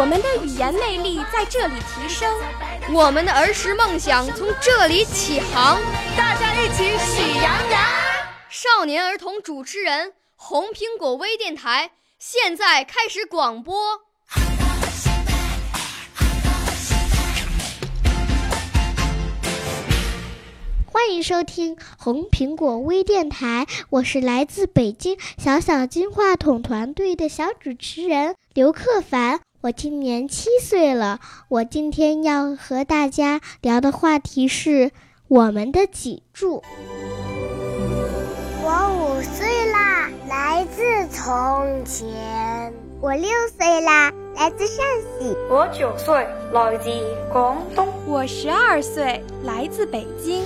我们的语言魅力在这里提升，我们的儿时梦想从这里起航。大家一起喜羊羊。少年儿童主持人，红苹果微电台。现在开始广播，欢迎收听红苹果微电台，我是来自北京小小金话筒团队的小主持人刘克凡，我今年七岁了，我今天要和大家聊的话题是我们的脊柱。我五岁啦，来自从前。我六岁啦，来自陕西。我九岁，来自广东。我十二岁，来自北京。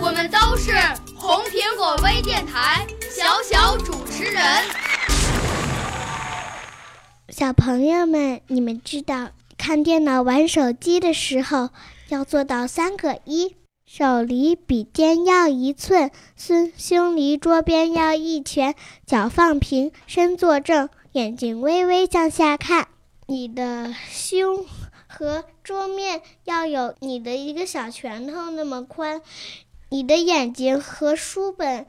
我们都是红苹果微电台小小主持人。小朋友们，你们知道看电脑、玩手机的时候要做到三个一。手离笔尖要一寸，胸胸离桌边要一拳，脚放平，身坐正，眼睛微微向下看。你的胸和桌面要有你的一个小拳头那么宽，你的眼睛和书本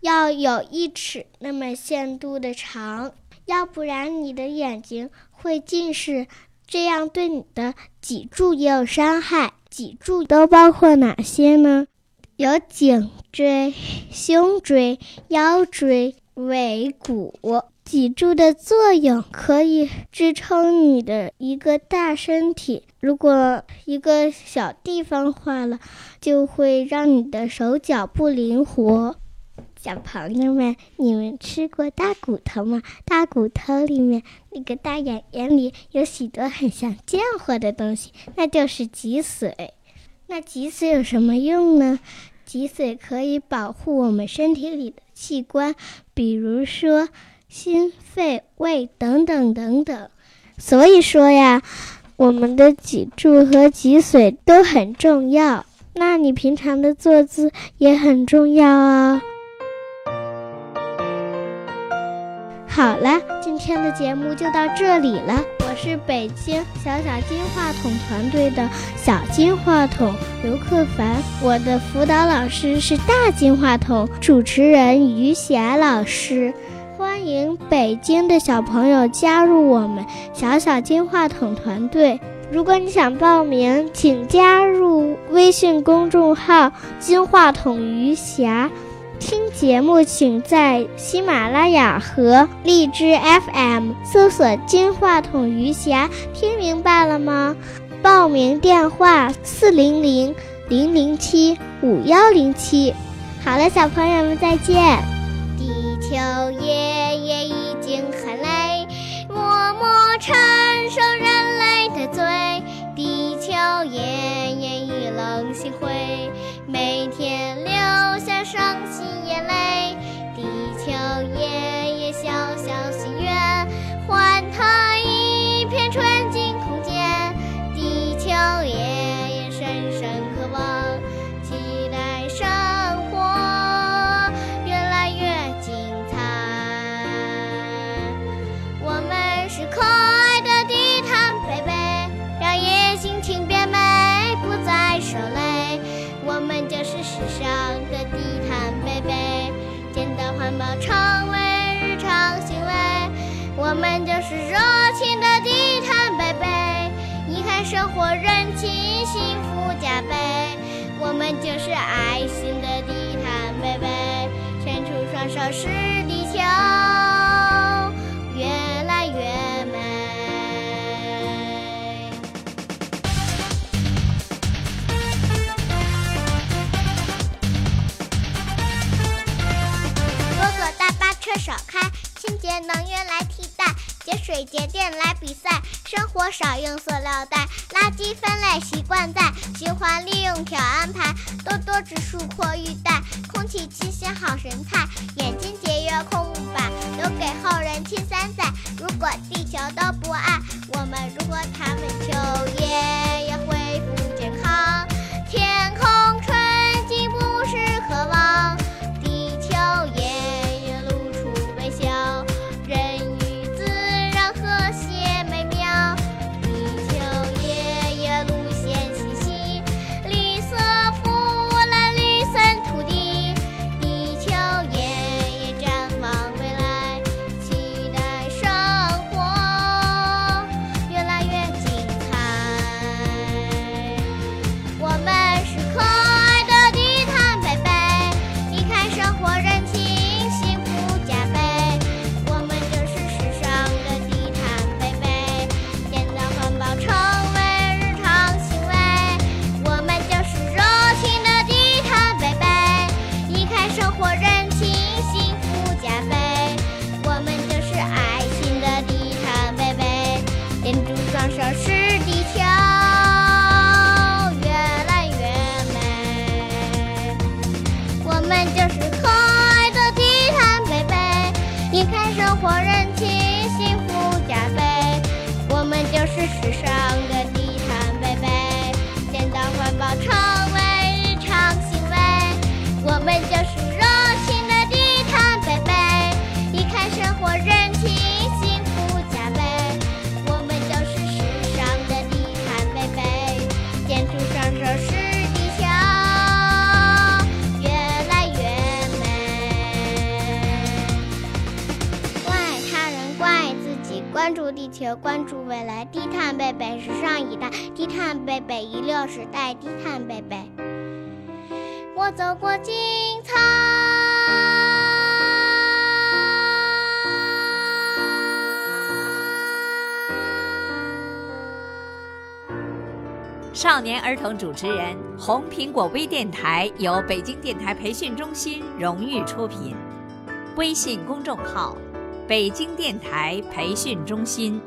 要有一尺那么限度的长，要不然你的眼睛会近视，这样对你的脊柱也有伤害。脊柱都包括哪些呢？有颈椎、胸椎、腰椎、尾骨。脊柱的作用可以支撑你的一个大身体。如果一个小地方坏了，就会让你的手脚不灵活。小朋友们，你们吃过大骨头吗？大骨头里面那个大眼眼里有许多很像浆糊的东西，那就是脊髓。那脊髓有什么用呢？脊髓可以保护我们身体里的器官，比如说心、肺、胃等等等等。所以说呀，我们的脊柱和脊髓都很重要。那你平常的坐姿也很重要啊。好了，今天的节目就到这里了。我是北京小小金话筒团队的小金话筒刘克凡，我的辅导老师是大金话筒主持人于霞老师。欢迎北京的小朋友加入我们小小金话筒团队。如果你想报名，请加入微信公众号“金话筒于霞”。听节目，请在喜马拉雅和荔枝 FM 搜索“金话筒余霞”，听明白了吗？报名电话：四零零零零七五幺零七。好了，小朋友们再见。地球爷爷已经很累，默默承受人是热情的地毯贝贝，你看生活人情幸福加倍。我们就是爱心的地毯贝贝，伸出双手是节水节电来比赛生活少用塑料袋垃圾分类习惯在循环利用挑安排多多植树扩绿带空气清新好神态眼睛节约控木板留给后人清时尚。且关注未来低碳贝贝时尚一代低碳贝贝一六时代低碳贝贝。我走过精彩少年儿童主持人红苹果微电台由北京电台培训中心荣誉出品。微信公众号北京电台培训中心。